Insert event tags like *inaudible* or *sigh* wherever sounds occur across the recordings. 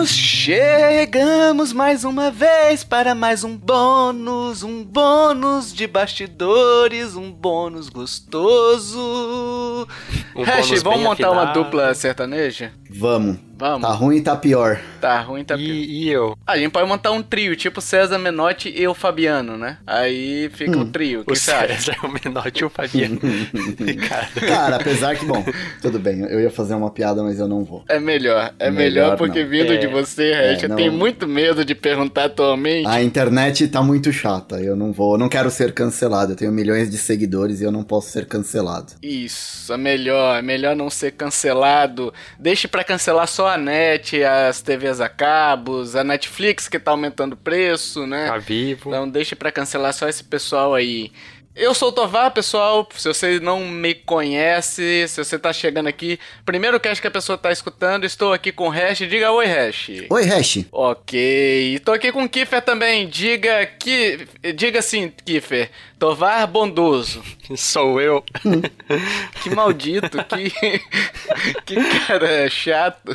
amiguinhos, chegamos mais uma vez para mais um bônus, um bônus de bastidores, um bônus gostoso. Um Hash, vamos montar afinado. uma dupla sertaneja? Vamos. Vamos. Tá ruim e tá pior. Tá ruim e tá pior. E, e eu? a gente pode montar um trio, tipo César Menotti e o Fabiano, né? Aí fica hum. o trio. O, o César, o Menotti e o Fabiano. *laughs* cara. cara, apesar que, bom, tudo bem, eu ia fazer uma piada, mas eu não vou. É melhor, é melhor, melhor porque não. vindo é, de você, Rex, é, eu tenho muito medo de perguntar atualmente. A internet tá muito chata, eu não vou, eu não quero ser cancelado, eu tenho milhões de seguidores e eu não posso ser cancelado. Isso, é melhor, é melhor não ser cancelado. Deixe para cancelar só a net, as TVs a cabos, a Netflix que tá aumentando o preço, né? Tá vivo. Então deixe para cancelar só esse pessoal aí. Eu sou o Tovar, pessoal. Se você não me conhece, se você tá chegando aqui, primeiro cast que a pessoa tá escutando, estou aqui com o Hash. Diga oi, Hash. Oi, Hash. Ok. E tô aqui com o Kiffer também. Diga que. Diga assim, Kiffer. Tovar bondoso. Sou eu. que maldito, que. *laughs* que cara chato.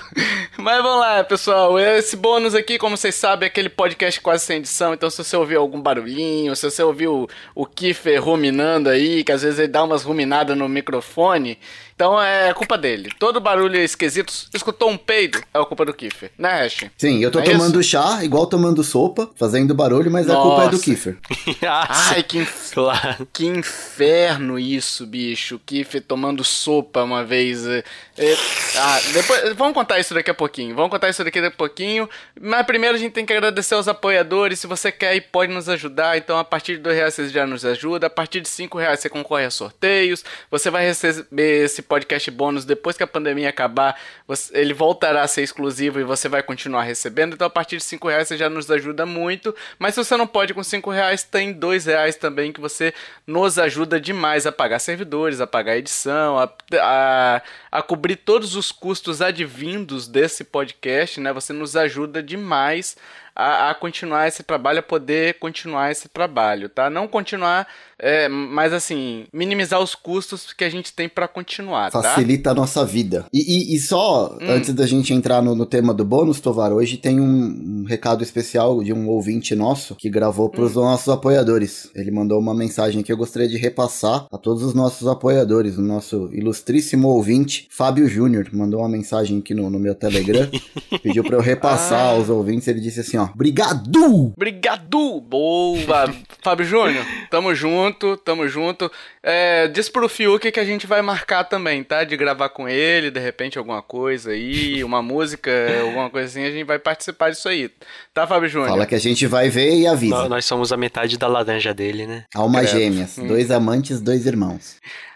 Mas vamos lá, pessoal. Esse bônus aqui, como vocês sabem, é aquele podcast quase sem edição. Então, se você ouviu algum barulhinho, se você ouviu o Kiffer ruminando aí, que às vezes ele dá umas ruminadas no microfone, então é culpa dele. Todo barulho esquisito. Escutou um peido, é a culpa do Kiffer, né, Ash? Sim, eu tô é tomando isso? chá, igual tomando sopa, fazendo barulho, mas Nossa. a culpa é do Kiffer. *laughs* Ai, que, inf... claro. que inferno isso, bicho. Kiffer tomando sopa uma vez. É... é ah, depois, vamos contar isso daqui a pouquinho. Vamos contar isso daqui a pouquinho. Mas primeiro a gente tem que agradecer aos apoiadores. Se você quer e pode nos ajudar, então a partir de dois reais você já nos ajuda. A partir de cinco reais você concorre a sorteios. Você vai receber esse podcast bônus depois que a pandemia acabar, você, ele voltará a ser exclusivo e você vai continuar recebendo. Então, a partir de 5 reais você já nos ajuda muito. Mas se você não pode com 5 reais, tem 2 reais também que você nos ajuda demais a pagar servidores, a pagar edição, a, a, a cobrir todos os custos advindos desse podcast, né? Você nos ajuda demais a, a, continuar esse trabalho, a poder continuar esse trabalho, tá? Não continuar, é, mas assim, minimizar os custos que a gente tem para continuar, tá? Facilita a nossa vida. E, e, e só, hum. antes da gente entrar no, no, tema do bônus, Tovar, hoje tem um, um, recado especial de um ouvinte nosso que gravou para os hum. nossos apoiadores. Ele mandou uma mensagem que eu gostaria de repassar a todos os nossos apoiadores. O nosso ilustríssimo ouvinte, Fábio Júnior, mandou uma mensagem aqui no, no meu Telegram, *laughs* pediu para eu repassar ah. aos ouvintes. Ele disse assim, ó, Obrigado! Obrigado! Boa! Fábio Júnior, tamo junto, tamo junto. É, diz pro Fiuk que a gente vai marcar também, tá? De gravar com ele, de repente alguma coisa aí, uma música, alguma coisa assim, a gente vai participar disso aí. Tá, Fábio Júnior? Fala que a gente vai ver e avisa. Nós, nós somos a metade da laranja dele, né? Alma gêmeas, hum. dois amantes, dois irmãos.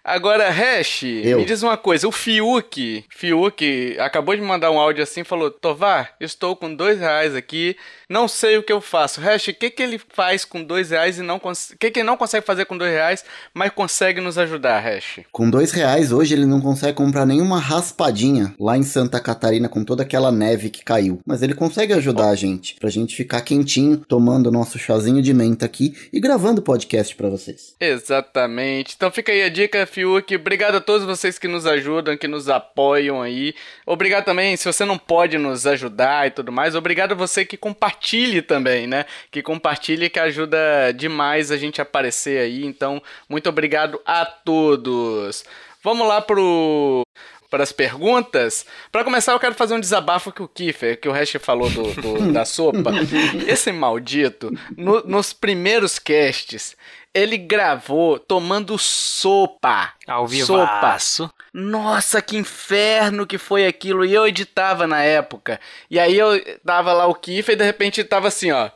Agora, Hash, me diz uma coisa. O Fiuk, Fiuk, acabou de mandar um áudio assim, falou, Tovar, estou com dois reais aqui, não sei o que eu faço. Hash, o que, que ele faz com dois reais e não consegue... O que, que ele não consegue fazer com dois reais, mas consegue nos ajudar, Hash? Com dois reais, hoje ele não consegue comprar nenhuma raspadinha lá em Santa Catarina com toda aquela neve que caiu. Mas ele consegue ajudar a gente, pra gente ficar quentinho, tomando nosso chazinho de menta aqui e gravando podcast para vocês. Exatamente. Então fica aí a dica, Fiuk. Obrigado a todos vocês que nos ajudam, que nos apoiam aí. Obrigado também, se você não pode nos ajudar e tudo mais, obrigado a você que compartilhe também, né? Que compartilhe, que ajuda demais a gente a aparecer aí. Então, muito obrigado a todos. Vamos lá pro para as perguntas. Para começar, eu quero fazer um desabafo que o Kiffer, que o Hash falou do, do da sopa. *laughs* Esse maldito, no, nos primeiros casts, ele gravou tomando sopa. Ao vivaço. Sopa. Nossa, que inferno que foi aquilo. E eu editava na época. E aí eu tava lá o Kiff e de repente tava assim, ó.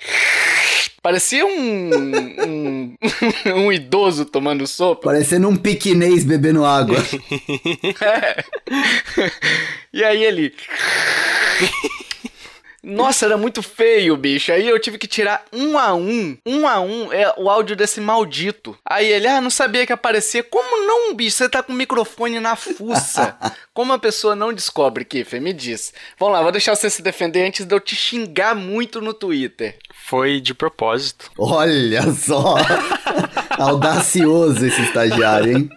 Parecia um, um, *laughs* um, idoso tomando sopa. Parecendo um piquinês bebendo água. *laughs* é. E aí ele. *laughs* Nossa, era muito feio, bicho. Aí eu tive que tirar um a um, um a um, é o áudio desse maldito. Aí ele, ah, não sabia que aparecia. Como não, bicho? Você tá com o microfone na fuça. *laughs* Como a pessoa não descobre, Kiffer? Me diz. Vamos lá, vou deixar você se defender antes de eu te xingar muito no Twitter. Foi de propósito. Olha só! *laughs* Audacioso esse estagiário, hein?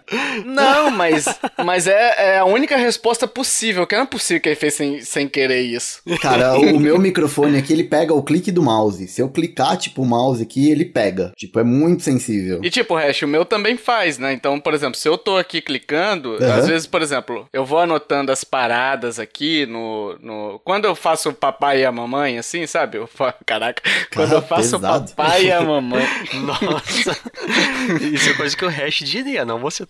Não, mas, mas é, é a única resposta possível, que não é possível que ele fez sem, sem querer isso. Cara, o meu microfone aqui, ele pega o clique do mouse. Se eu clicar, tipo, o mouse aqui, ele pega. Tipo, é muito sensível. E tipo, o Hash, o meu também faz, né? Então, por exemplo, se eu tô aqui clicando, Uhum. às vezes, por exemplo, eu vou anotando as paradas aqui no. no... Quando eu faço o papai e a mamãe, assim, sabe? Eu. *laughs* Caraca, quando eu faço o papai e a mamãe. *laughs* Nossa. *laughs* Isso é coisa que o Hash diria, não você,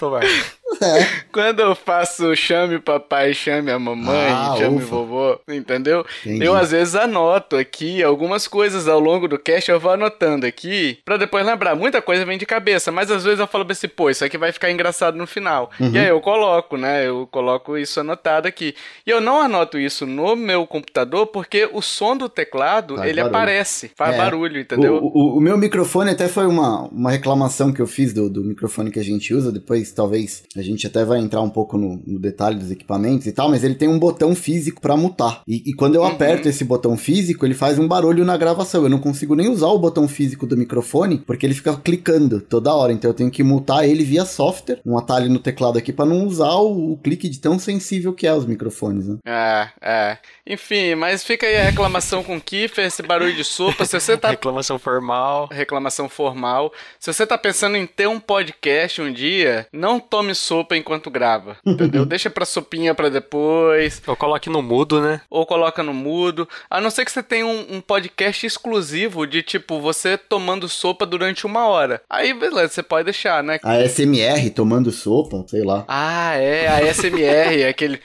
Tovar. Quando eu faço chame papai, chame a mamãe, Ah, chame ufa. vovô, entendeu? Entendi. Eu às vezes anoto aqui algumas coisas ao longo do cast, eu vou anotando aqui pra depois lembrar. Muita coisa vem de cabeça, mas às vezes eu falo assim, pô, isso aqui vai ficar engraçado no final. Uhum. E aí eu coloco, né? Eu coloco isso anotado aqui. E eu não anoto isso no meu computador porque o som do teclado, Faz ele barulho. aparece, faz É. barulho, entendeu? O, o- o meu microfone até foi uma, uma reclamação que eu fiz do, do microfone que a gente usa. Depois, talvez, a gente até vai entrar um pouco no, no detalhe dos equipamentos e tal, mas ele tem um botão físico pra mutar. E, e quando eu Uhum. aperto esse botão físico, ele faz um barulho na gravação. Eu não consigo nem usar o botão físico do microfone, porque ele fica clicando toda hora. Então eu tenho que mutar ele via software, um atalho no teclado aqui, pra não usar o, o clique de tão sensível que é os microfones, né? É, é. Enfim, mas fica aí a reclamação com o Kiffer, esse barulho de sopa. Se você tá *laughs* Reclamação formal. reclamação formal. Se você tá pensando em ter um podcast um dia, não tome sopa enquanto grava, entendeu? *laughs* Deixa pra sopinha pra depois, Ou coloque no mudo, né? ou coloca no mudo. A não ser que você tenha um, um podcast exclusivo de tipo você tomando sopa durante uma hora. Aí beleza, você pode deixar, né? A SMR tomando sopa, sei lá. Ah, é, a SMR, *laughs* aquele.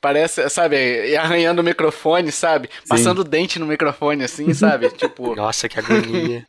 Parece, sabe, e arranhando o microfone, sabe? Passando o dente no microfone, assim, sabe? *laughs* tipo. Nossa, que agonia.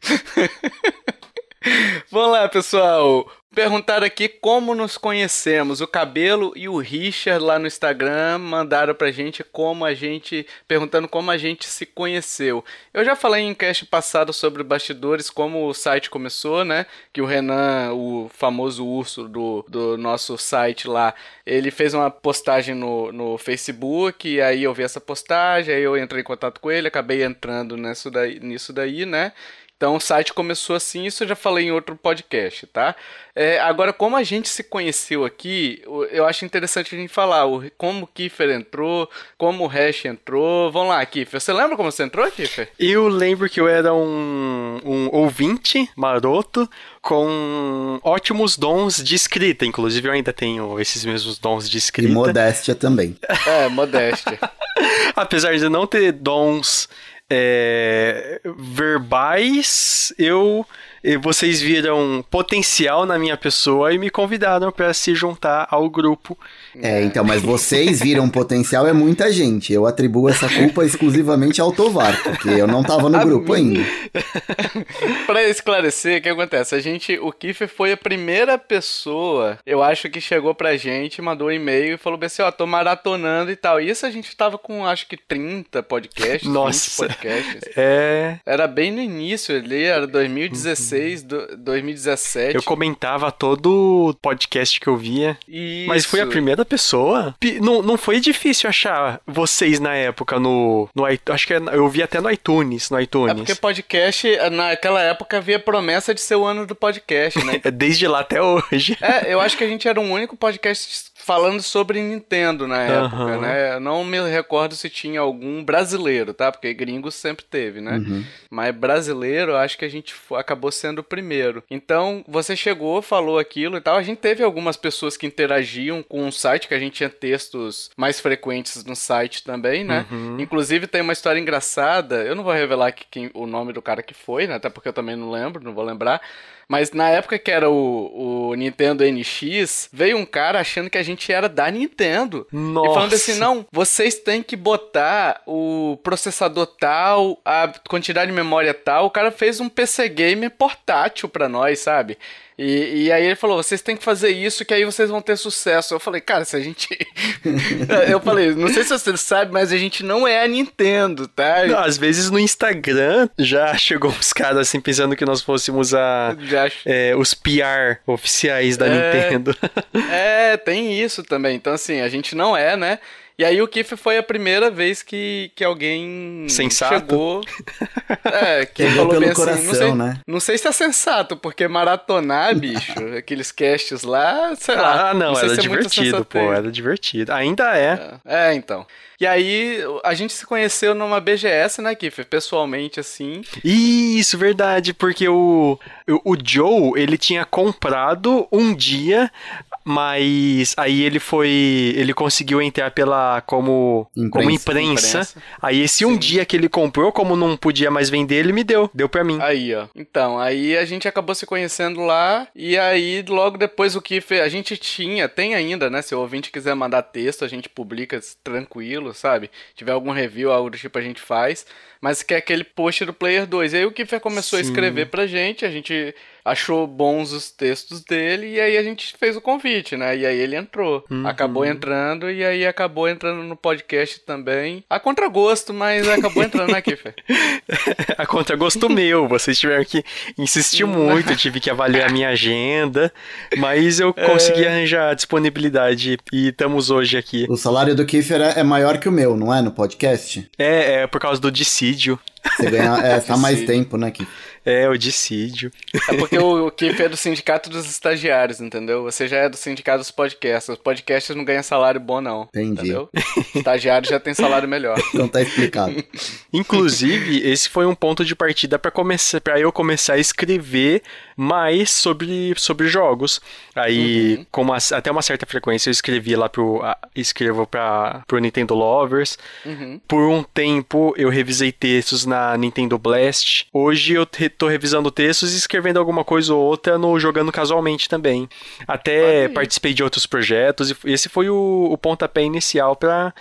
*laughs* Vamos lá, pessoal. Perguntaram aqui como nos conhecemos. O Cabelo e o Richard lá no Instagram mandaram pra gente como a gente. perguntando como a gente se conheceu. Eu já falei em cast passado sobre bastidores, como o site começou, né? Que o Renan, o famoso urso do, do nosso site lá, ele fez uma postagem no, no Facebook, e aí eu vi essa postagem, aí eu entrei em contato com ele, acabei entrando nisso daí, nisso daí né? Então o site começou assim, isso eu já falei em outro podcast, tá? É, agora, como a gente se conheceu aqui, eu acho interessante a gente falar o, como o Kiefer entrou, como o Hash entrou. Vamos lá, Kiefer. Você lembra como você entrou, Kiefer? Eu lembro que eu era um, um ouvinte maroto com ótimos dons de escrita. Inclusive, eu ainda tenho esses mesmos dons de E escrita. modéstia também. É, modéstia. *laughs* Apesar de não ter dons é, verbais, eu vocês viram potencial na minha pessoa e me convidaram para se juntar ao grupo. É, então, mas vocês viram potencial é muita gente. Eu atribuo essa culpa exclusivamente ao Tovar, porque eu não tava no A grupo mim? ainda. *laughs* pra esclarecer, o que acontece? A gente, o Kiefer foi a primeira pessoa, eu acho que chegou pra gente, mandou um e-mail e falou assim, ó, tô maratonando e tal. Isso a gente tava com, acho que 30 podcasts, Nossa. 20 podcasts. É, Era bem no início ali, era 2016, do- 2017. eu comentava todo podcast que eu via. Isso. Mas foi a primeira pessoa? Pi- Não, não foi difícil achar vocês na época no, no acho que é- eu vi até no iTunes, no É iTunes. porque podcast, naquela época havia promessa de ser o ano do podcast, né? *laughs* É desde lá até hoje. É, eu acho que a gente era o único podcast falando sobre Nintendo na época, Aham. né? Eu não me recordo se tinha algum brasileiro, tá? Porque gringo sempre teve, né? Uhum. Mas brasileiro, acho que a gente acabou sendo o primeiro. Então, você chegou, falou aquilo e tal. A gente teve algumas pessoas que interagiam com o site, que a gente tinha textos mais frequentes no site também, né? Uhum. Inclusive, tem uma história engraçada. Eu não vou revelar quem, o nome do cara que foi, né? Até porque eu também não lembro, não vou lembrar. Mas na época que era o, o Nintendo NX, veio um cara achando que a gente era da Nintendo. Nossa. E falando assim, não, vocês têm que botar o processador tal, a quantidade de memória tal. O cara fez um PC Gamer portátil pra nós, sabe? E, e aí ele falou, vocês têm que fazer isso que aí vocês vão ter sucesso. Eu falei, cara, se a gente... *laughs* eu falei, não sei se você sabe, mas a gente não é a Nintendo, tá? Não, às vezes no Instagram já *laughs* chegou uns caras assim pensando que nós fôssemos a é, os PR oficiais da É. Nintendo. *laughs* É, tem isso também. Então, assim, a gente não é, né? E aí o Kiff foi a primeira vez que, que alguém sensato. chegou. *laughs* É, que Pegou falou pelo bem assim, coração, não sei, né? não sei se é sensato, porque maratonar, *laughs* bicho, aqueles casts lá, sei lá. Ah, não, sei era se é divertido, pô, era divertido. Ainda é. É, então. E aí, a gente se conheceu numa BGS, né, Kiffer? Pessoalmente, assim. Isso, verdade, porque o, o, o Joe, ele tinha comprado um dia, mas aí ele foi, ele conseguiu entrar pela como como Imprensa. imprensa. Imprensa. Aí esse um Sim. dia que ele comprou, como não podia mais vender, ele me deu, deu pra mim. Aí, ó. Então, aí a gente acabou se conhecendo lá. E aí, logo depois, o Kiffer. A gente tinha, tem ainda, né? Se o ouvinte quiser mandar texto, a gente publica tranquilo, sabe? Se tiver algum review, algo do tipo, a gente faz. Mas que é aquele post do Player 2. E aí o Kiffer começou a Sim. escrever pra gente, a gente achou bons os textos dele, e aí a gente fez o convite, né? E aí ele entrou. Uhum. Acabou entrando, e aí acabou entrando no podcast também. A contragosto, mas acabou entrando, né, Kiffer? *laughs* A contragosto meu, vocês tiveram que insistir muito, eu tive que avaliar a minha agenda, mas eu consegui arranjar a disponibilidade e estamos hoje aqui. O salário do Kiefer é é maior que o meu, não é? No podcast? É, é por causa do dissídio. Você ganha, é, tá mais tempo, né, Kiefer? É, o dissídio. É porque o, o é do sindicato dos estagiários, entendeu? Você já é do sindicato dos podcasts. Os podcasts não ganham salário bom, não. Entendi. Entendeu? Estagiário já tem salário melhor. Então tá explicado. Inclusive, esse foi um ponto de partida para começar, para eu começar a escrever mais sobre, sobre jogos. Aí, com uma- até uma certa frequência, eu escrevi lá pro a- escrevo para pro Nintendo Lovers. Uhum. Por um tempo eu revisei textos na Nintendo Blast. Hoje eu te- tô revisando textos e escrevendo alguma coisa ou outra no jogando casualmente também. Até participei de outros projetos e esse foi o, o pontapé inicial para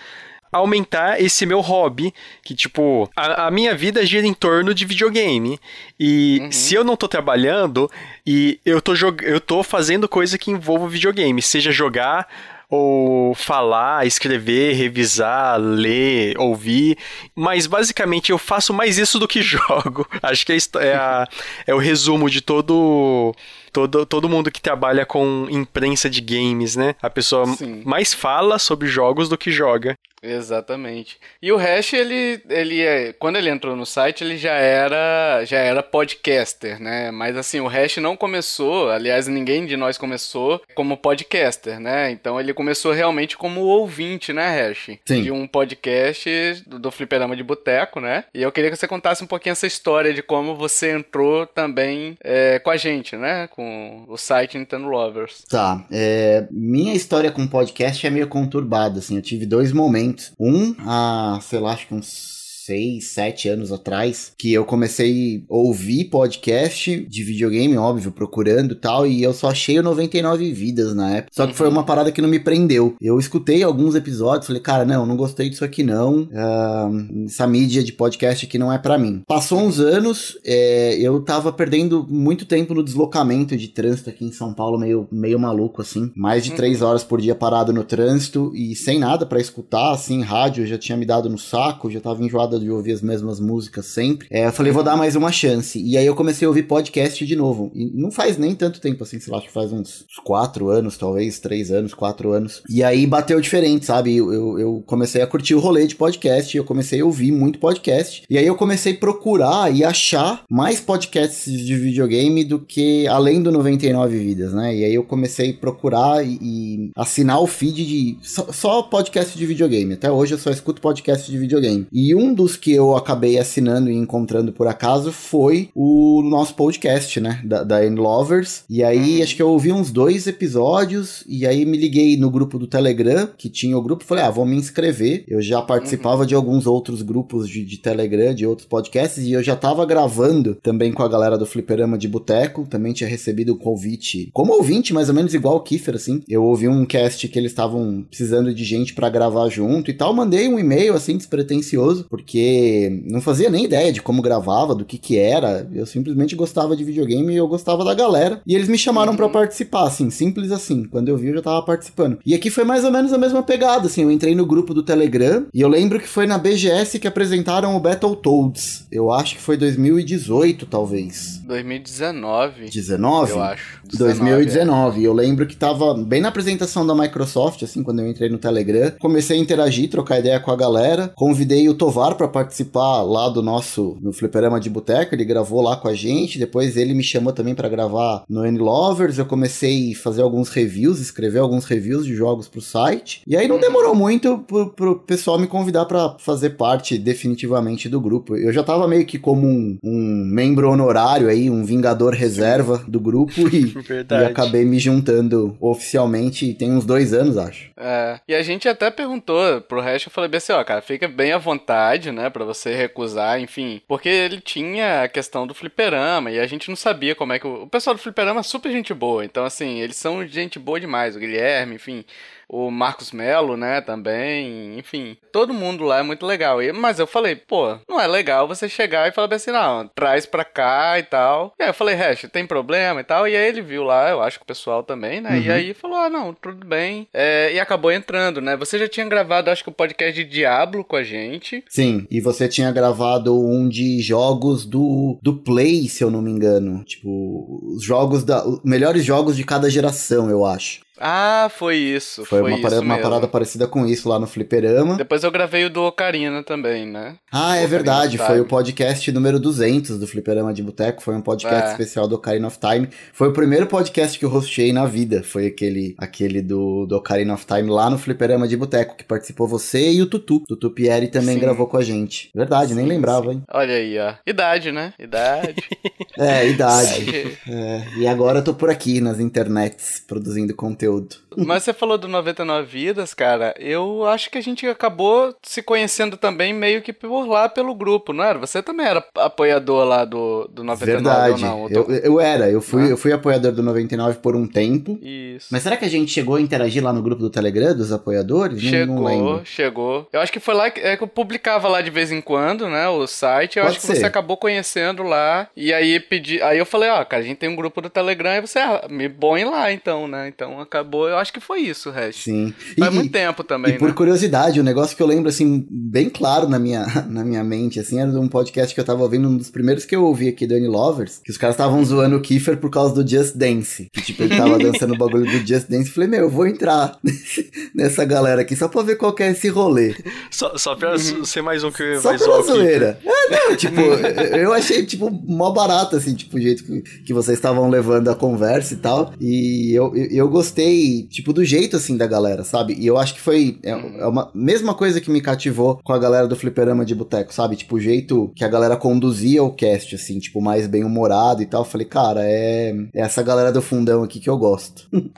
aumentar esse meu hobby, que tipo, a, a minha vida gira em torno de videogame. E se eu não tô trabalhando e eu tô eu tô fazendo coisa que envolva videogame, seja jogar ou falar, escrever, revisar, ler, ouvir, mas basicamente eu faço mais isso do que *laughs* jogo. Acho que é, é, a- é o resumo de todo, todo todo mundo que trabalha com imprensa de games, né? A pessoa Sim. mais fala sobre jogos do que joga. Exatamente. E o Hash, ele, ele é, quando ele entrou no site, ele já era, já era podcaster, né? Mas assim, o Hash não começou, aliás, ninguém de nós começou como podcaster, né? Então ele começou realmente como ouvinte, né, Hash? Sim. De um podcast do, do Fliperama de Boteco, né? E eu queria que você contasse um pouquinho essa história de como você entrou também é, com a gente, né? Com o site Nintendo Lovers. Tá, é, minha história com podcast é meio conturbada, assim, eu tive dois momentos. Um, há, sei lá, acho que uns seis, sete anos atrás, que eu comecei a ouvir podcast de videogame, óbvio, procurando e tal, e eu só achei o 99 vidas na época. Só que foi uma parada que não me prendeu. Eu escutei alguns episódios, falei, cara, não, não gostei disso aqui não. Ah, essa mídia de podcast aqui não é pra mim. Passou uns anos, é, eu tava perdendo muito tempo no deslocamento de trânsito aqui em São Paulo, meio, meio maluco, assim. Mais de três horas por dia parado no trânsito e sem nada pra escutar, assim, rádio já tinha me dado no saco, já tava de ouvir as mesmas músicas sempre. É, eu falei, vou dar mais uma chance. E aí eu comecei a ouvir podcast de novo. E não faz nem tanto tempo, assim, sei lá, acho que faz uns uns quatro anos, talvez, três anos, quatro anos. E aí bateu diferente, sabe? Eu, eu, eu comecei a curtir o rolê de podcast, eu comecei a ouvir muito podcast. E aí eu comecei a procurar e achar mais podcasts de videogame do que além do 99 Vidas, né? E aí eu comecei a procurar e, e assinar o feed de só, só podcast de videogame. Até hoje eu só escuto podcast de videogame. E um dos que eu acabei assinando e encontrando por acaso foi o nosso podcast, né? Da, da End Lovers. E aí acho que eu ouvi uns dois episódios e aí me liguei no grupo do Telegram, que tinha o grupo, falei, ah, vou me inscrever. Eu já participava de alguns outros grupos de, de Telegram, de outros podcasts, e eu já tava gravando também com a galera do Fliperama de Boteco, também tinha recebido um convite, como ouvinte, mais ou menos igual o Kiefer, assim. Eu ouvi um cast que eles estavam precisando de gente pra gravar junto e tal, mandei um e-mail, assim, despretensioso, porque porque não fazia nem ideia de como gravava, do que que era. Eu simplesmente gostava de videogame e eu gostava da galera. E eles me chamaram uhum. para participar, assim, simples assim. Quando eu vi, eu já tava participando. E aqui foi mais ou menos a mesma pegada, assim. Eu entrei no grupo do Telegram e eu lembro que foi na BGS que apresentaram o Battletoads. Eu acho que foi 2018, talvez. 2019. 19? Eu acho. 2019. É. Eu lembro que tava bem na apresentação da Microsoft, assim, quando eu entrei no Telegram. Comecei a interagir, trocar ideia com a galera. Convidei o Tovar para participar lá do nosso no Fliperama de Boteco. Ele gravou lá com a gente. Depois ele me chamou também para gravar no N Lovers. Eu comecei a fazer alguns reviews, escrever alguns reviews de jogos pro site. E aí não demorou muito pro, pro pessoal me convidar para fazer parte definitivamente do grupo. Eu já tava meio que como um, um membro honorário aí, um vingador reserva do grupo e, *laughs* e acabei me juntando oficialmente tem uns dois anos, acho. É, e a gente até perguntou pro resto, eu falei assim, ó, cara, fica bem à vontade, né, pra você recusar, enfim, porque ele tinha a questão do fliperama e a gente não sabia como é que... O, o pessoal do fliperama é super gente boa, então assim, eles são gente boa demais, o Guilherme, enfim o Marcos Melo, né, também, enfim, todo mundo lá é muito legal. E, mas eu falei, pô, não é legal você chegar e falar assim, não, traz pra cá e tal. E aí eu falei, Hash, tem problema e tal. E aí ele viu lá, eu acho que o pessoal também, né, uhum. e aí falou, ah, não, tudo bem. É, e acabou entrando, né. Você já tinha gravado, acho que o podcast de Diablo com a gente. Sim, e você tinha gravado um de jogos do, do Play, se eu não me engano. Tipo, os jogos da. Os melhores jogos de cada geração, eu acho. Ah, foi isso. Foi, foi uma, parada, uma parada parecida com isso lá no Fliperama. Depois eu gravei o do Ocarina também, né? Ah, é verdade. Foi o podcast número 200 do Fliperama de Boteco. Foi um podcast é. especial do Ocarina of Time. Foi o primeiro podcast que eu hosteei na vida. Foi aquele, aquele do, do Ocarina of Time lá no Fliperama de Boteco, que participou você e o Tutu. Tutu Pieri também sim. gravou com a gente. Verdade, sim, nem lembrava, sim. hein? Olha aí, ó. Idade, né? Idade. *laughs* é, idade. é, e agora eu tô por aqui nas internets produzindo conteúdo conteúdo. *laughs* Mas você falou do 99 Vidas, cara. Eu acho que a gente acabou se conhecendo também meio que por lá pelo grupo, não era? Você também era apoiador lá do, do 99 Verdade. não? Eu, eu era, eu fui, ah. eu fui apoiador do 99 por um tempo. Isso. Mas será que a gente chegou a interagir lá no grupo do Telegram dos apoiadores? Chegou, não lembro. chegou. Eu acho que foi lá que, é, que eu publicava lá de vez em quando, né? O site. Eu Pode acho que você acabou conhecendo lá. E aí pedi. Aí eu falei, ó, oh, cara, a gente tem um grupo do Telegram e você ah, me põe lá então, né? Então acabou. Eu acho que foi isso, Rest. Sim. Faz e, muito tempo também. E por né? curiosidade, um negócio que eu lembro, assim, bem claro na minha, *laughs* na minha mente, assim, era de um podcast que eu tava ouvindo, um dos primeiros que eu ouvi aqui do Annie Lovers, que os caras estavam zoando o Kiefer por causa do Just Dance. Que, tipo, ele tava *laughs* dançando o bagulho do Just Dance. Falei, meu, eu vou entrar *laughs* nessa galera aqui só pra ver qual é esse rolê. Só, só pra uhum. ser mais um que só vai pela zoeira. É, não, tipo, eu achei, tipo, mó barato, assim, tipo, o jeito que, que vocês estavam levando a conversa e tal. E eu, eu, eu gostei, tipo, do jeito, assim, da galera, sabe? E eu acho que foi é, é uma mesma coisa que me cativou com a galera do Fliperama de Boteco, sabe? Tipo, o jeito que a galera conduzia o cast, assim, tipo, mais bem humorado e tal. Eu falei, cara, é, é essa galera do fundão aqui que eu gosto. *laughs*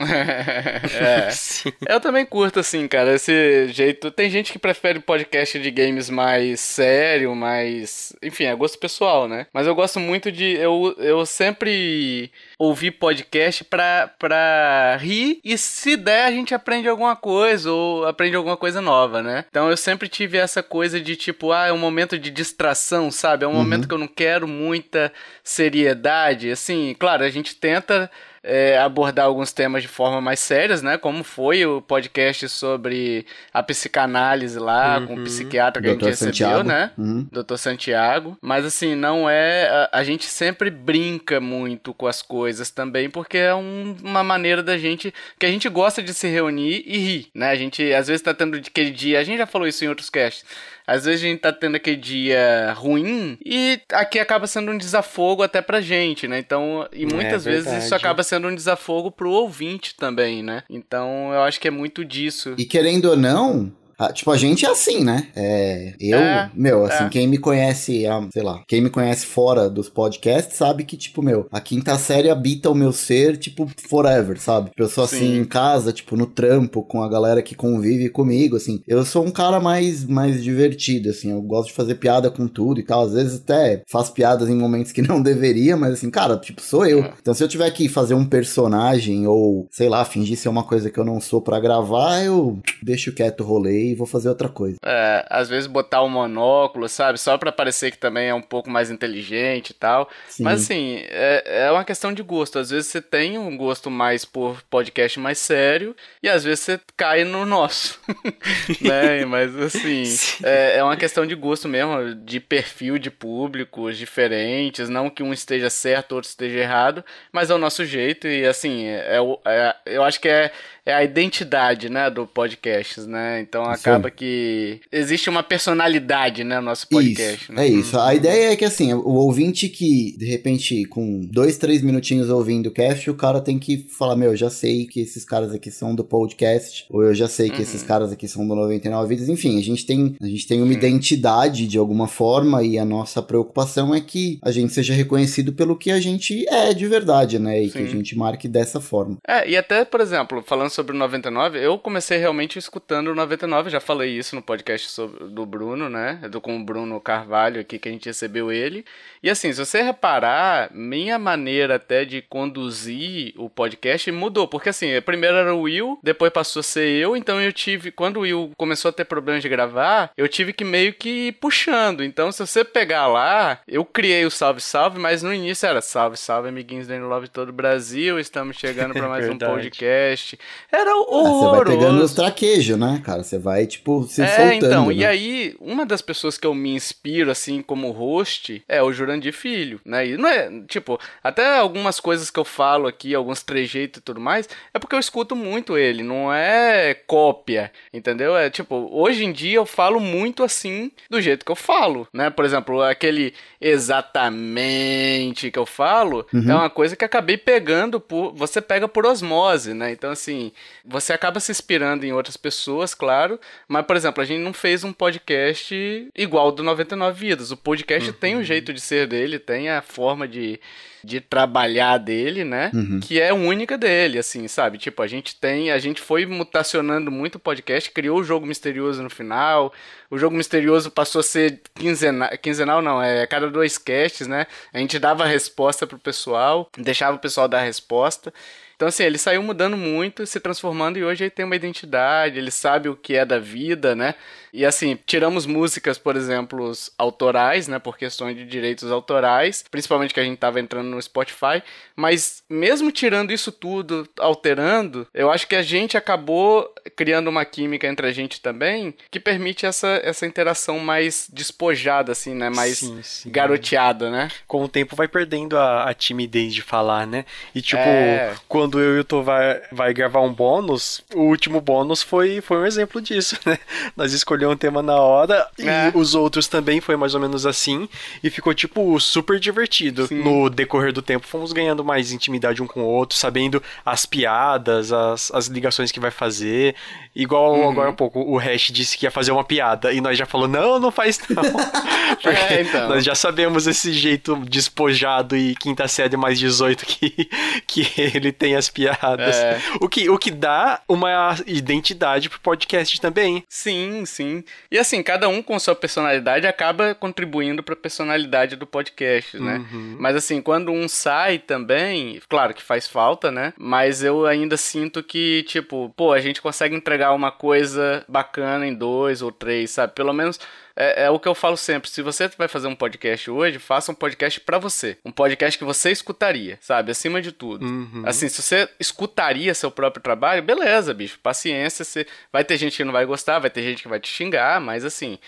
é. *laughs* eu também curto, assim, cara, esse jeito. Tem gente que prefere podcast de games mais sério, mais. Enfim, é gosto pessoal, né? Mas eu gosto muito de. Eu, eu sempre ouvi podcast pra, pra rir e se der a gente aprende alguma coisa ou aprende alguma coisa nova, né? Então eu sempre tive essa coisa de tipo, ah, é um momento de distração, sabe? É um uhum. momento que eu não quero muita seriedade. Assim, claro, a gente tenta é, abordar alguns temas de forma mais sérias, né? Como foi o podcast sobre a psicanálise lá, uhum. com o psiquiatra que Dr. a gente recebeu, Santiago. né? Uhum. Doutor Santiago. Mas assim, não é. A, a, gente sempre brinca muito com as coisas também, porque é um, uma maneira da gente. que a gente gosta de se reunir e rir, né? A gente às vezes tá tendo aquele dia. A gente já falou isso em outros casts às vezes a gente tá tendo aquele dia ruim e aqui acaba sendo um desafogo até pra gente, né? Então, e é muitas é vezes isso acaba sendo um desafogo pro ouvinte também, né? Então, eu acho que é muito disso. E querendo ou não, ah, tipo, a gente é assim, né? É, eu, é, meu, assim, é. quem me conhece, sei lá, quem me conhece fora dos podcasts sabe que, tipo, meu, a quinta série habita o meu ser, tipo, forever, sabe? Eu sou assim Sim. em casa, tipo, no trampo, com a galera que convive comigo, assim. Eu sou um cara mais, mais divertido, assim, eu gosto de fazer piada com tudo e tal. Às vezes até faço piadas em momentos que *laughs* não deveria, mas assim, cara, tipo, sou eu. É. Então se eu tiver que fazer um personagem ou, sei lá, fingir ser uma coisa que eu não sou para gravar, eu deixo quieto o rolê e vou fazer outra coisa. É, às vezes botar o um monóculo, sabe? Só para parecer que também é um pouco mais inteligente e tal. Sim. Mas assim, é, é uma questão de gosto. Às vezes você tem um gosto mais por podcast mais sério e às vezes você cai no nosso. *laughs* né? Mas assim, *laughs* é, é uma questão de gosto mesmo, de perfil de públicos diferentes. Não que um esteja certo, outro esteja errado, mas é o nosso jeito e assim, é, é eu acho que é é a identidade, né, do podcast, né? Então acaba que existe uma personalidade, né, no nosso podcast. Isso, né? É isso. A ideia é que assim, o ouvinte que de repente com dois, três minutinhos ouvindo o cast, o cara tem que falar, meu, eu já sei que esses caras aqui são do podcast, ou eu já sei que uhum. esses caras aqui são do 99 vidas. Enfim, a gente tem a gente tem uma uhum. identidade de alguma forma e a nossa preocupação é que a gente seja reconhecido pelo que a gente é de verdade, né? E Sim. que a gente marque dessa forma. É, e até, por exemplo, falando sobre o 99, eu comecei realmente escutando o 99, já falei isso no podcast sobre, do Bruno, né? Do, com o Bruno Carvalho aqui, que a gente recebeu ele. E assim, se você reparar, minha maneira até de conduzir o podcast mudou, porque assim, primeiro era o Will, depois passou a ser eu, então eu tive, quando o Will começou a ter problemas de gravar, eu tive que meio que ir puxando. Então, se você pegar lá, eu criei o Salve Salve, mas no início era Salve Salve, amiguinhos da Love de todo o Brasil, estamos chegando para *laughs* mais um podcast. Era horroroso. Ah, você vai pegando os traquejos, né, cara? Você vai, tipo, se é, soltando. Então, né? e aí, uma das pessoas que eu me inspiro, assim, como host, é o Jurandir Filho, né? E não é, tipo, até algumas coisas que eu falo aqui, alguns trejeitos e tudo mais, é porque eu escuto muito ele, não é cópia, entendeu? É tipo, hoje em dia eu falo muito assim, do jeito que eu falo, né? Por exemplo, aquele exatamente que eu falo, uhum. é uma coisa que acabei pegando por. Você pega por osmose, né? Então, assim, você acaba se inspirando em outras pessoas, claro, mas, por exemplo, a gente não fez um podcast igual do 99 Vidas. O podcast uhum. tem o um jeito de ser dele, tem a forma de de trabalhar dele, né? Uhum. Que é única dele, assim, sabe? Tipo, a gente tem, a gente foi mutacionando muito o podcast, criou o jogo misterioso no final. O jogo misterioso passou a ser quinzenal, quinzenal não, é cada dois casts, né? A gente dava a resposta pro pessoal, deixava o pessoal dar a resposta. Então, assim, ele saiu mudando muito, se transformando, e hoje ele tem uma identidade, ele sabe o que é da vida, né? E assim, tiramos músicas, por exemplo, autorais, né, por questões de direitos autorais, principalmente que a gente tava entrando no Spotify, mas mesmo tirando isso tudo, alterando, eu acho que a gente acabou criando uma química entre a gente também, que permite essa, essa interação mais despojada, assim, né, mais sim, sim. garoteada, né? Com o tempo vai perdendo a, a timidez de falar, né? E tipo, é... quando eu e o Tô vai, vai gravar um bônus, o último bônus foi, foi um exemplo disso, *laughs* né? Nós escolhemos um tema na hora e é. os outros também foi mais ou menos assim e ficou tipo super divertido. Sim. No decorrer do tempo fomos ganhando mais intimidade um com o outro, sabendo as piadas, as, as ligações que vai fazer. Igual uhum. agora há pouco o Hash disse que ia fazer uma piada e nós já falou não, não faz não. *laughs* Porque é, então. nós já sabemos esse jeito despojado e quinta série mais 18 que, que ele tem as piadas. É. O, que, o que dá uma identidade pro podcast também. Sim, sim. E assim, cada um com sua personalidade acaba contribuindo para a personalidade do podcast, né? Uhum. Mas assim, quando um sai também, claro que faz falta, né? Mas eu ainda sinto que, tipo, pô, a gente consegue entregar uma coisa bacana em dois ou três, sabe? Pelo menos é, é, o que eu falo sempre. Se você vai fazer um podcast hoje, faça um podcast para você. Um podcast que você escutaria, sabe? Acima de tudo. Uhum. Assim, se você escutaria seu próprio trabalho, beleza, bicho. Paciência. Você... Vai ter gente que não vai gostar, vai ter gente que vai te xingar, mas assim,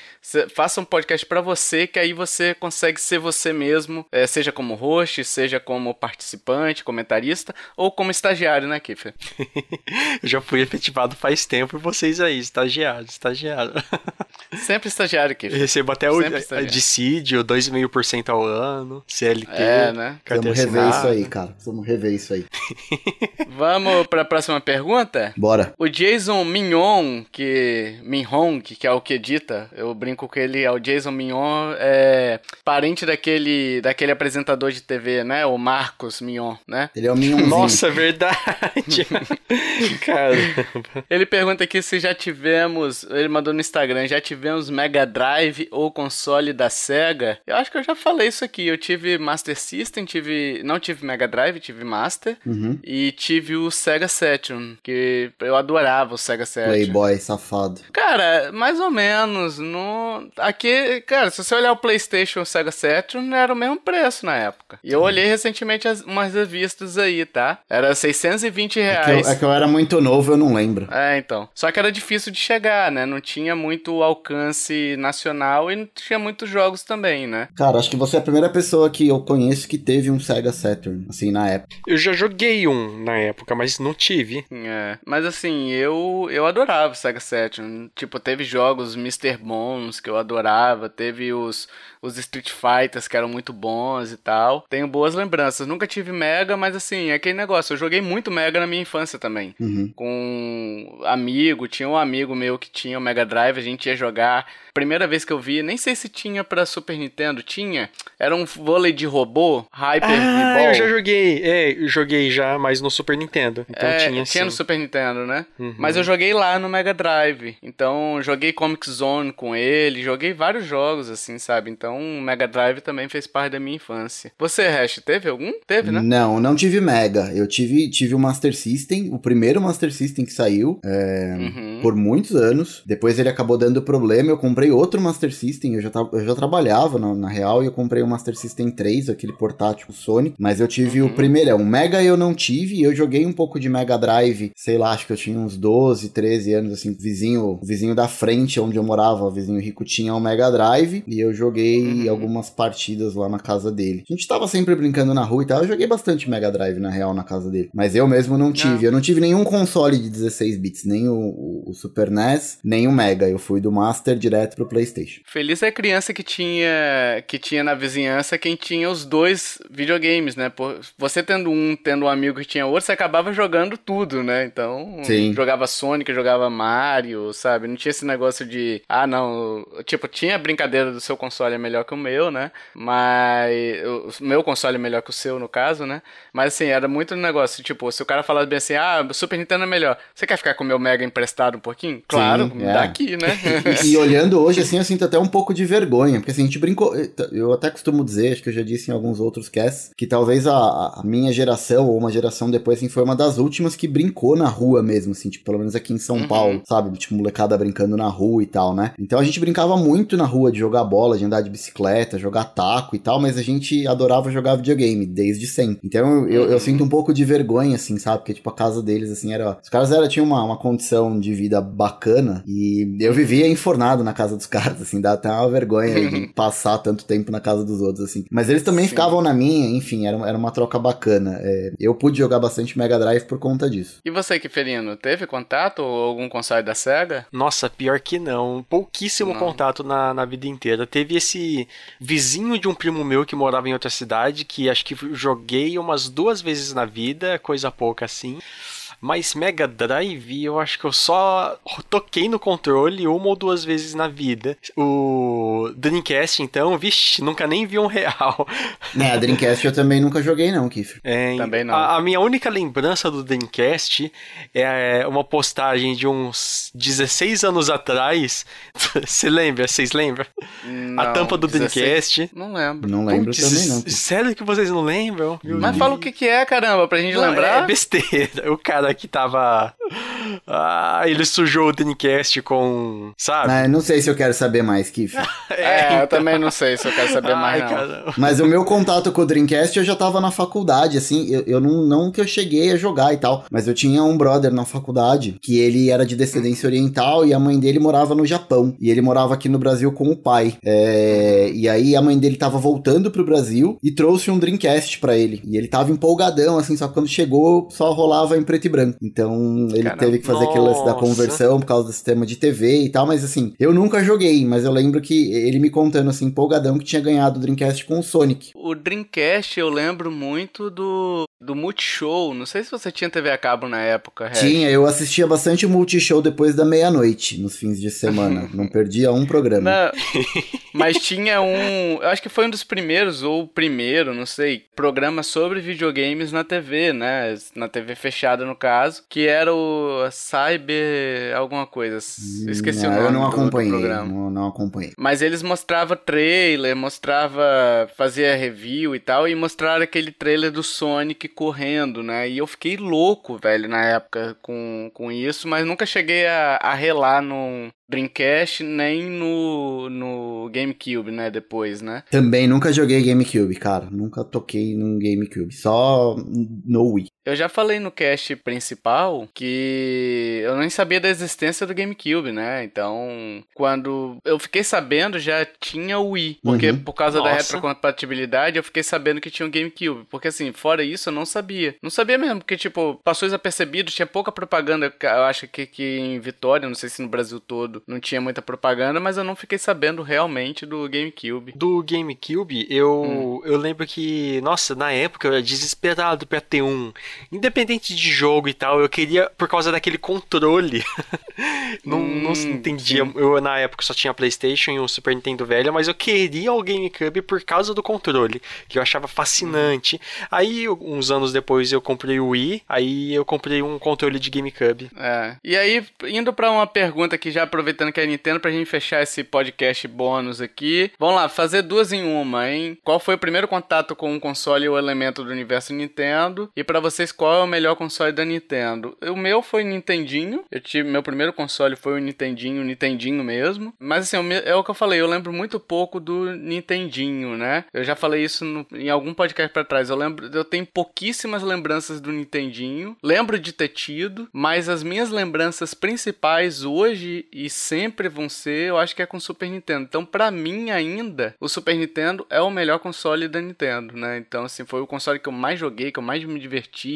faça um podcast para você, que aí você consegue ser você mesmo, é, seja como host, seja como participante, comentarista, ou como estagiário, né, Kiffer? *laughs* eu já fui efetivado faz tempo e vocês aí, estagiário, estagiário. Sempre estagiário aqui. Eu recebo até o dissídio, 2,5% ao ano, CLT. É, né? Vamos rever isso aí, cara. Vamos rever isso aí. *laughs* Vamos para a próxima pergunta? Bora. O Jason Mignon, que Minhong, que é o que edita, eu brinco com ele, é o Jason Mignon, é parente daquele daquele apresentador de TV, né? O Marcos Mignon, né? Ele é o Mignon. Nossa, verdade. *laughs* Caramba. Ele pergunta aqui se já tivemos, ele mandou no Instagram, já tivemos Mega Drive Drive ou console da Sega, eu acho que eu já falei isso aqui. Eu tive Master System, tive. Não tive Mega Drive, tive Master. Uhum. E tive o Sega Saturn, que eu adorava o Sega Saturn. Playboy safado. Cara, mais ou menos. No... Aqui, cara, se você olhar o PlayStation e o Sega Saturn, era o mesmo preço na época. E eu olhei recentemente as, umas revistas aí, tá? Era 620 É que, reais. eu, é que eu era muito novo, eu não lembro. É, então. Só que era difícil de chegar, né? Não tinha muito alcance nacional e não tinha muitos jogos também, né? Cara, acho que você é a primeira pessoa que eu conheço que teve um Sega Saturn, assim, na época. Eu já joguei um na época, mas não tive. É. Mas assim, eu eu adorava o Sega Saturn. Tipo, teve jogos Mr. Bones que eu adorava, teve os os Street Fighters que eram muito bons e tal. Tenho boas lembranças. Nunca tive Mega, mas assim, é aquele negócio. Eu joguei muito Mega na minha infância também. Uhum. Com amigo, tinha um amigo meu que tinha o Mega Drive, a gente ia jogar. Primeira vez que eu vi, nem sei se tinha pra Super Nintendo, tinha. Era um vôlei de robô, Hyper Ah, V-Ball. eu já joguei. É, eu joguei já, mas no Super Nintendo. Então É, tinha sim. no Super Nintendo, né? Uhum. Mas eu joguei lá no Mega Drive. Então, joguei Comic Zone com ele, joguei vários jogos, assim, sabe? Então, o Mega Drive também fez parte da minha infância. Você, Hash, teve algum? Teve, né? Não, não tive Mega. Eu tive, tive o Master System, o primeiro Master System que saiu, é, Uhum. por muitos anos. Depois ele acabou dando problema. Eu comprei outro Master System. Eu já, eu já trabalhava na, na real e eu comprei o Master System 3, aquele portátil Sony. Mas eu tive Uhum. o primeirão. Mega eu não tive. Eu joguei um pouco de Mega Drive. Sei lá, acho que eu tinha uns 12, 13 anos, assim. Vizinho, o vizinho da frente onde eu morava, o vizinho rico, tinha o Mega Drive. E eu joguei Uhum. algumas partidas lá na casa dele. A gente tava sempre brincando na rua e tal. Eu joguei bastante Mega Drive na real na casa dele. Mas eu mesmo não tive. Eu não tive nenhum console de 16 bits, nem o, o- o Super NES, nem o Mega. Eu fui do Master direto pro PlayStation. Feliz é a criança que tinha que tinha na vizinhança quem tinha os dois videogames, né? Por, você tendo um, tendo um amigo que tinha outro, você acabava jogando tudo, né? Então, Sim. jogava Sonic, jogava Mario, sabe? Não tinha esse negócio de, ah, não, tipo, tinha a brincadeira do seu console melhor que o meu, né? Mas o meu console é melhor que o seu, no caso, né? Mas assim, era muito um negócio, tipo, se o cara falasse bem assim, ah, o Super Nintendo é melhor, você quer ficar com o meu Mega emprestado um pouquinho? Claro, Sim, é. dá aqui, né? E, e olhando hoje, assim, eu sinto até um pouco de vergonha, porque assim, a gente brincou. Eu até costumo dizer, acho que eu já disse em alguns outros casts, que talvez a, a minha geração, ou uma geração depois, assim, foi uma das últimas que brincou na rua mesmo, assim, tipo, pelo menos aqui em São Uhum. Paulo, sabe? Tipo, molecada brincando na rua e tal, né? Então a gente brincava muito na rua de jogar bola, de andar de bicicleta, jogar taco e tal, mas a gente adorava jogar videogame desde sempre. Então eu, eu, eu Uhum. sinto um pouco de vergonha, assim, sabe? Porque, tipo, a casa deles, assim, era. Os caras era, tinham uma, uma condição de vida bacana e eu vivia enfornado na casa dos *laughs* caras, assim, dá até uma vergonha de passar tanto tempo na casa dos outros, assim. Mas eles também Sim. ficavam na minha, enfim, era, era uma troca bacana. É, eu pude jogar bastante Mega Drive por conta disso. E você, Kiferino, teve contato ou algum console da SEGA? Nossa, pior que não. Pouquíssimo Não. contato na, na vida inteira. Teve esse vizinho de um primo meu que morava em outra cidade, que acho que joguei umas duas vezes na vida, coisa pouca assim. Mas Mega Drive, eu acho que eu só toquei no controle uma ou duas vezes na vida. O Dreamcast, então, vixe, nunca nem vi um real. Né, a Dreamcast eu também nunca joguei, não, Kiffer. É, Também não. A, a minha única lembrança do Dreamcast é uma postagem de uns 16 anos atrás. *laughs* Você lembra? Vocês lembram? a tampa do 16? Dreamcast. Não lembro. Não lembro Putz, também, não. Sério que vocês não lembram? Meu Mas Deus. fala o que que é, caramba, pra gente Não, lembrar. É besteira. O cara que tava. Ah, ele sujou o Dreamcast com. Sabe? Mas não sei se eu quero saber mais, Kiffer. *laughs* É, eu também não sei se eu quero saber mais, Ai, não. caramba. Mas o meu contato com o Dreamcast eu já tava na faculdade, assim, eu, eu não, não que eu cheguei a jogar e tal, mas eu tinha um brother na faculdade que ele era de descendência oriental e a mãe dele morava no Japão. E ele morava aqui no Brasil com o pai. É, e aí a mãe dele tava voltando pro Brasil e trouxe um Dreamcast pra ele. E ele tava empolgadão, assim, só que quando chegou só rolava em preto e branco. Então ele Caramba. teve que fazer aquele lance da conversão por causa do sistema de TV e tal, mas assim, eu nunca joguei, mas eu lembro que ele me contando assim, empolgadão que tinha ganhado o Dreamcast com o Sonic. O Dreamcast eu lembro muito do, do Multishow. Não sei se você tinha TV a cabo na época, Red. Tinha, eu assistia bastante o Multishow depois da meia-noite, nos fins de semana. *laughs* Não perdia um programa. Não, mas tinha um. Eu acho que foi um dos primeiros, ou o primeiro, não sei, programa sobre videogames na TV, né? Na TV fechada, no caso. Que era o Cyber alguma coisa. Esqueci Não, o nome eu não do- do acompanhei, programa. não, não acompanhei. Mas eles mostravam trailer, mostrava, fazia review e tal, e mostraram aquele trailer do Sonic correndo, né? E eu fiquei louco, velho, na época com, com isso, mas nunca cheguei a, a relar no Dreamcast nem no, no GameCube, né? Depois, né? Também nunca joguei GameCube, cara. Nunca toquei num GameCube. Só no Wii. Eu já falei no cast principal que eu nem sabia da existência do GameCube, né? Então, quando eu fiquei sabendo, já tinha o Wii. Porque Uhum. por causa da Nossa. retrocompatibilidade, eu fiquei sabendo que tinha o GameCube. Porque assim, fora isso, eu não sabia. Não sabia mesmo, porque, tipo, passou desapercebido, tinha pouca propaganda. Eu acho que, que em Vitória, não sei se no Brasil todo, não tinha muita propaganda, mas eu não fiquei sabendo realmente do GameCube. Do GameCube, eu, Hum. eu lembro que, nossa, na época eu era desesperado pra ter um. Independente de jogo e tal, eu queria, por causa daquele controle. não, *laughs* não Hum, entendia. sim. Eu, na época, só tinha PlayStation e um Super Nintendo velho, mas eu queria o GameCube por causa do controle, que eu achava fascinante. Aí, uns anos depois, eu comprei o Wii, aí eu comprei um controle de GameCube. É. E aí, indo pra uma pergunta aqui, já aproveitando que é Nintendo, pra gente fechar esse podcast bônus aqui. Vamos lá, fazer duas em uma, hein? Qual foi o primeiro contato com um console ou elemento do universo Nintendo? E pra vocês, qual é o melhor console da Nintendo? O meu foi Nintendinho. Eu tive meu primeiro console foi o Nintendinho, Nintendinho mesmo. Mas assim, é o que eu falei, eu lembro muito pouco do Nintendinho, né? Eu já falei isso no- em algum podcast pra trás. Eu lembro, eu tenho pouquíssimas lembranças do Nintendinho. Lembro de ter tido, mas as minhas lembranças principais hoje e sempre vão ser, eu acho que é com o Super Nintendo. Então, pra mim ainda, o Super Nintendo é o melhor console da Nintendo, né? Então, assim, foi o console que eu mais joguei, que eu mais me diverti.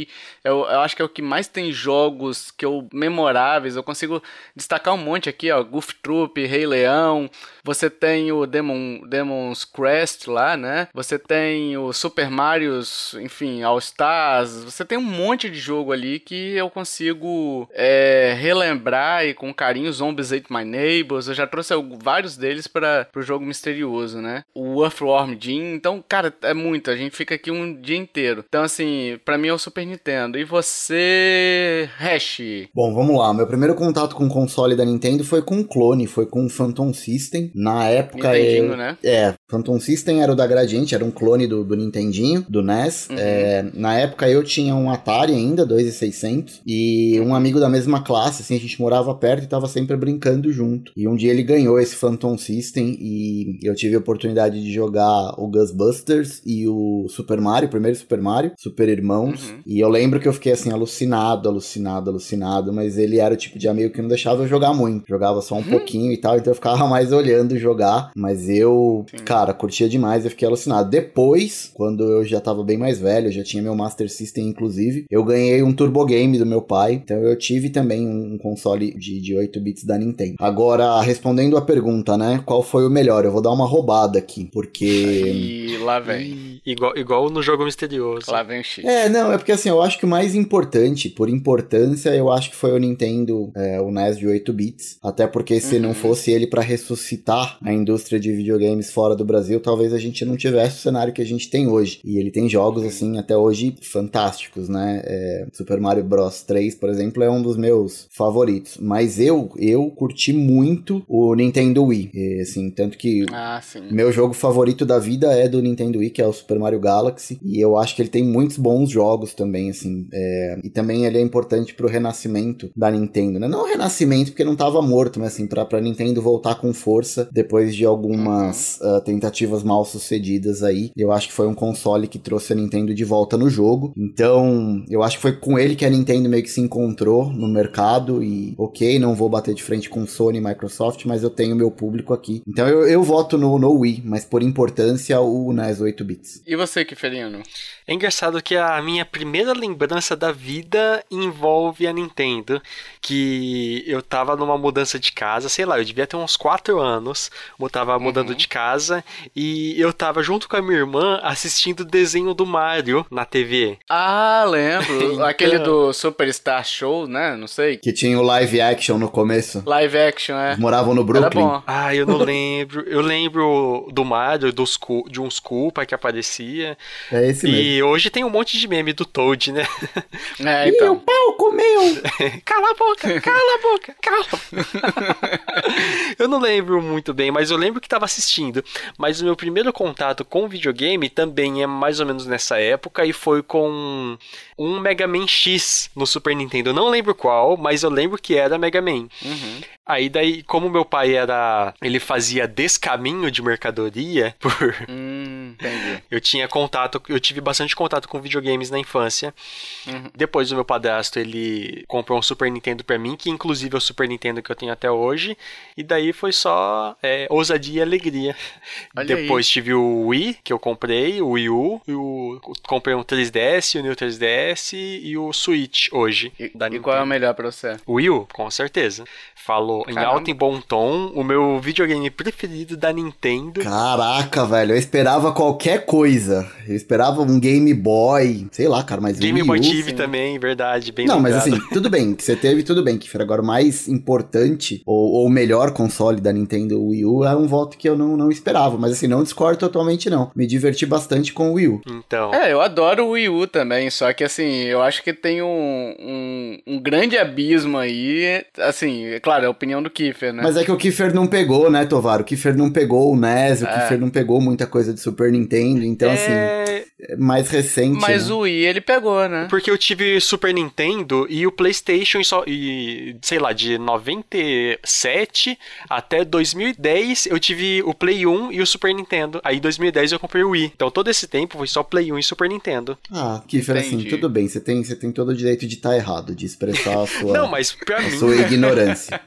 Eu, eu acho que é o que mais tem jogos que eu memoráveis. Eu consigo destacar um monte aqui, ó, Goof Troop, Rei Leão. Você tem o Demon, Demon's Crest lá, né? Você tem o Super Mario's, enfim, All Stars. Você tem um monte de jogo ali que eu consigo é, relembrar e com carinho. Zombies Ate My Neighbors. Eu já trouxe vários deles para o jogo misterioso, né? O Earthworm Jim. Então, cara, é muito. A gente fica aqui um dia inteiro. Então, assim, pra mim é o Super Nintendo. E você, Hash? Bom, vamos lá. Meu primeiro contato com o console da Nintendo foi com um clone, foi com o Phantom System. Na época. Nintendinho, eu- né? É, Phantom System era o da Gradiente, era um clone do, do Nintendinho, do NES. Uhum. É, na época eu tinha um Atari ainda, 2600, e um amigo da mesma classe, assim, a gente morava perto e tava sempre brincando junto. E um dia ele ganhou esse Phantom System e eu tive a oportunidade de jogar o Ghostbusters e o Super Mario, o primeiro Super Mario, Super Irmãos. Uhum. E eu lembro que eu fiquei assim, alucinado, alucinado, alucinado, mas ele era o tipo de amigo que não deixava eu jogar muito. Jogava só um pouquinho e tal, então eu ficava *laughs* mais olhando jogar. Mas eu, Sim. cara, curtia demais, eu fiquei alucinado. Depois, quando eu já tava bem mais velho, eu já tinha meu Master System, inclusive, eu ganhei um Turbo Game do meu pai. Então eu tive também um console de, de 8 bits da Nintendo. Agora, respondendo a pergunta, né? Qual foi o melhor? Eu vou dar uma roubada aqui, porque. E lá vem. Igual, igual no jogo misterioso. Lá vem o X. É, não, é porque assim, eu acho que o mais importante, por importância, eu acho que foi o Nintendo, é, o NES de 8 bits. Até porque se Uhum. não fosse ele pra ressuscitar a indústria de videogames fora do Brasil, talvez a gente não tivesse o cenário que a gente tem hoje. E ele tem jogos, assim, até hoje fantásticos, né? É, Super Mario Bros 3, por exemplo, é um dos meus favoritos. Mas eu, eu curti muito o Nintendo Wii. E, assim, tanto que Ah, sim. meu jogo favorito da vida é do Nintendo Wii, que é o Super Mario Galaxy. E eu acho que ele tem muitos bons jogos também, assim. é, E também ele é importante pro renascimento da Nintendo, né? Não o renascimento, porque não tava morto, mas assim, pra, pra Nintendo voltar com força depois de algumas ah, tentativas mal sucedidas aí. Eu acho que foi um console que trouxe a Nintendo de volta no jogo. Então, eu acho que foi com ele que a Nintendo meio que se encontrou no mercado. E, ok, não vou bater de frente com Sony e Microsoft, mas eu tenho meu público aqui. Então eu, eu voto no, no Wii, mas por importância o NES 8 bits. E você, Kiferino? É engraçado que a minha primeira lembrança da vida envolve a Nintendo. Que eu tava numa mudança de casa, sei lá, eu devia ter uns 4 anos. Eu tava mudando Uhum. de casa e eu tava junto com a minha irmã assistindo o desenho do Mario na TV. Ah, lembro. *laughs* Então. Aquele do Superstar Show, né? Não sei. Que tinha o live action no começo. Live action, é. Moravam no Era Brooklyn. bom. Ah, eu não lembro. Eu lembro do Mario, dos de uns Culpa que É esse mesmo. E hoje tem um monte de meme do Toad, né? *laughs* É, Ih, então. o pau comeu! *laughs* cala a boca, cala a boca, cala a boca. *laughs* eu não lembro muito bem, mas eu lembro que estava assistindo. Mas o meu primeiro contato com videogame também é mais ou menos nessa época e foi com um Mega Man X no Super Nintendo. Eu não lembro qual, mas eu lembro que era Mega Man. Uhum. Aí daí, como meu pai era, ele fazia descaminho de mercadoria por Hum, entendi. eu tinha contato, eu tive bastante contato com videogames na infância. Uhum. Depois o meu padrasto, ele comprou um Super Nintendo pra mim, que inclusive é o Super Nintendo que eu tenho até hoje. E daí foi só é, ousadia e alegria. Olha Depois tive o Wii, que eu comprei, o Wii U, e o, comprei um 3DS, o New 3DS e o Switch hoje. E, da e qual é o melhor pra você? O Wii U, com certeza. Falou em Caramba. alto e bom tom, o meu videogame preferido da Nintendo. Caraca, velho, eu esperava qualquer coisa. Eu esperava um Game Boy, sei lá, cara, mas Game Wii Boy U- tive também, verdade, bem Não, mas lembrado. assim, tudo bem, que você teve, tudo bem, que agora o mais importante, ou o melhor console da Nintendo o Wii U, é um voto que eu não, não esperava. Mas assim, não discordo totalmente, não. Me diverti bastante com o Wii U. Então, É, eu adoro o Wii U também, só que assim, eu acho que tem um, um, um grande abismo aí. Assim, é claro, é a opinião do Kiefer, né? Mas é que o Kiefer não pegou, né, Tovar? O Kiefer não pegou o NES, o É. Kiefer não pegou muita coisa de Super Nintendo, então assim, é... é mais recente. Mas né? o Wii ele pegou, né? Porque eu tive Super Nintendo e o PlayStation e só e sei lá, de 97 até 2010 eu tive o Play 1 e o Super Nintendo. Aí em 2010 eu comprei o Wii. Então todo esse tempo foi só Play 1 e Super Nintendo. Ah, Kiefer, assim, tudo bem, você tem, você tem todo o direito de estar errado, de expressar a *laughs* sua, Não, mas pra a mim, sua ignorância.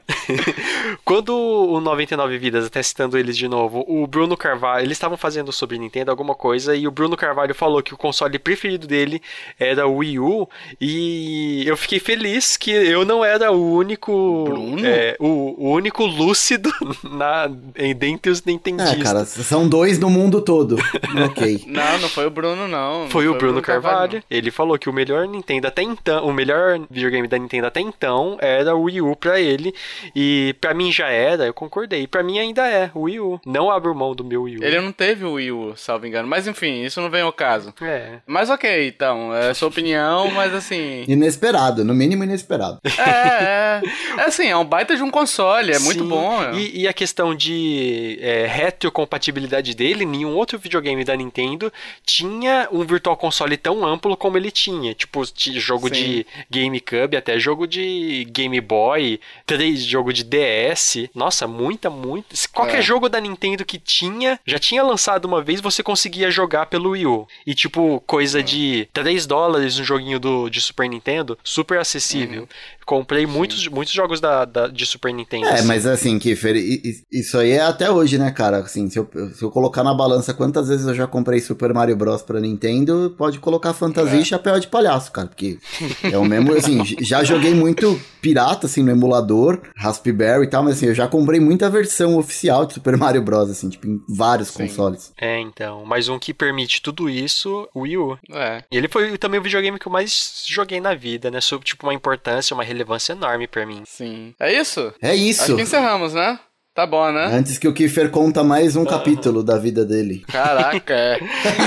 *laughs* quando o 99 Vidas, até citando eles de novo, o Bruno Carvalho, eles estavam fazendo sobre Nintendo alguma coisa e o Bruno Carvalho falou que o console preferido dele era o Wii U e eu fiquei feliz que eu não era o único Bruno? é, o, o único lúcido *laughs* na em- dentre os nintendistas. É, cara, são dois no mundo todo. *laughs* ok. Não, não foi o Bruno, não. Não Foi o Bruno Carvalho. Ele falou que o melhor Nintendo até então, o melhor videogame da Nintendo até então era o Wii U pra ele. E pra mim já era, eu concordei. Pra mim ainda é o Wii U. Não abro mão do meu Wii U. Ele não teve o Wii U, salvo engano. Mas enfim, isso não vem ao caso. É. Mas ok, então, é a sua opinião, mas assim. Inesperado, no mínimo inesperado. É, é. É assim, é um baita de um console, é muito Sim. bom. é. E, e a questão de é, retrocompatibilidade dele, nenhum outro videogame da Nintendo tinha um Virtual Console tão amplo como ele tinha. Tipo, de jogo Sim. de GameCube, até jogo de Game Boy, três jogo de DS. Nossa, muita, muita. Qualquer É. jogo da Nintendo que tinha, já tinha lançado uma vez, você conseguia jogar pelo Wii U. E tipo, coisa de 3 dólares um joguinho do, de Super Nintendo, super acessível. Uhum. Comprei muitos, muitos jogos da, da- de Super Nintendo. É, assim. mas assim, i- isso aí é até hoje, né, cara? Assim, se eu, se eu colocar na balança quantas vezes eu já comprei Super Mario Bros pra Nintendo, pode colocar fantasia É. e chapéu de palhaço, cara. Porque é o mesmo, assim, *laughs* já joguei muito pirata, assim, no emulador, Raspberry e tal, mas assim, eu já comprei muita versão oficial de Super Mario Bros, assim, tipo, em vários Sim. consoles. É, então. Mas um que permite tudo isso, o Wii U. É. E ele foi também o videogame que eu mais joguei na vida, né? Sob, tipo, uma importância, uma relevância enorme pra mim. Sim. É isso? É isso. Acho que encerramos, né? Tá bom, né? Antes que o Kiefer conta mais um capítulo da vida dele. Caraca, é.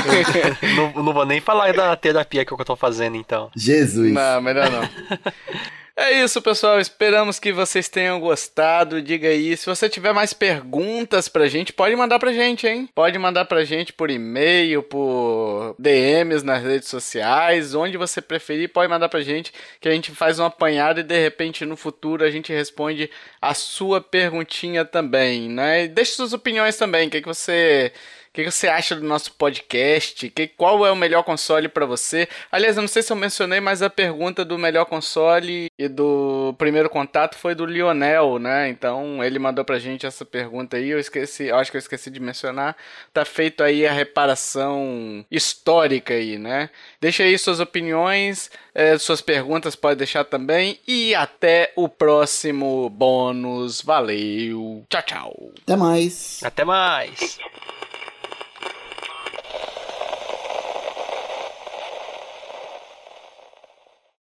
*laughs* não, não vou nem falar da terapia que eu tô fazendo, então. Jesus. Não, melhor não. *laughs* É isso, pessoal. Esperamos que vocês tenham gostado. Diga aí, se você tiver mais perguntas pra gente, pode mandar pra gente, hein? Pode mandar pra gente por e-mail, por DMs nas redes sociais, onde você preferir, pode mandar pra gente que a gente faz um apanhado e de repente no futuro a gente responde a sua perguntinha também, né? E deixe suas opiniões também, o que, que você o que, você acha do nosso podcast? Que, qual é o melhor console pra você? Aliás, eu não sei se eu mencionei, mas a pergunta do melhor console e do primeiro contato foi do Lionel, né? Então ele mandou pra gente essa pergunta aí. Eu esqueci, eu acho que eu esqueci de mencionar. Tá feito aí a reparação histórica aí, né? Deixa aí suas opiniões, eh, suas perguntas pode deixar também. E até o próximo bônus. Valeu. Tchau, tchau. Até mais. Até mais!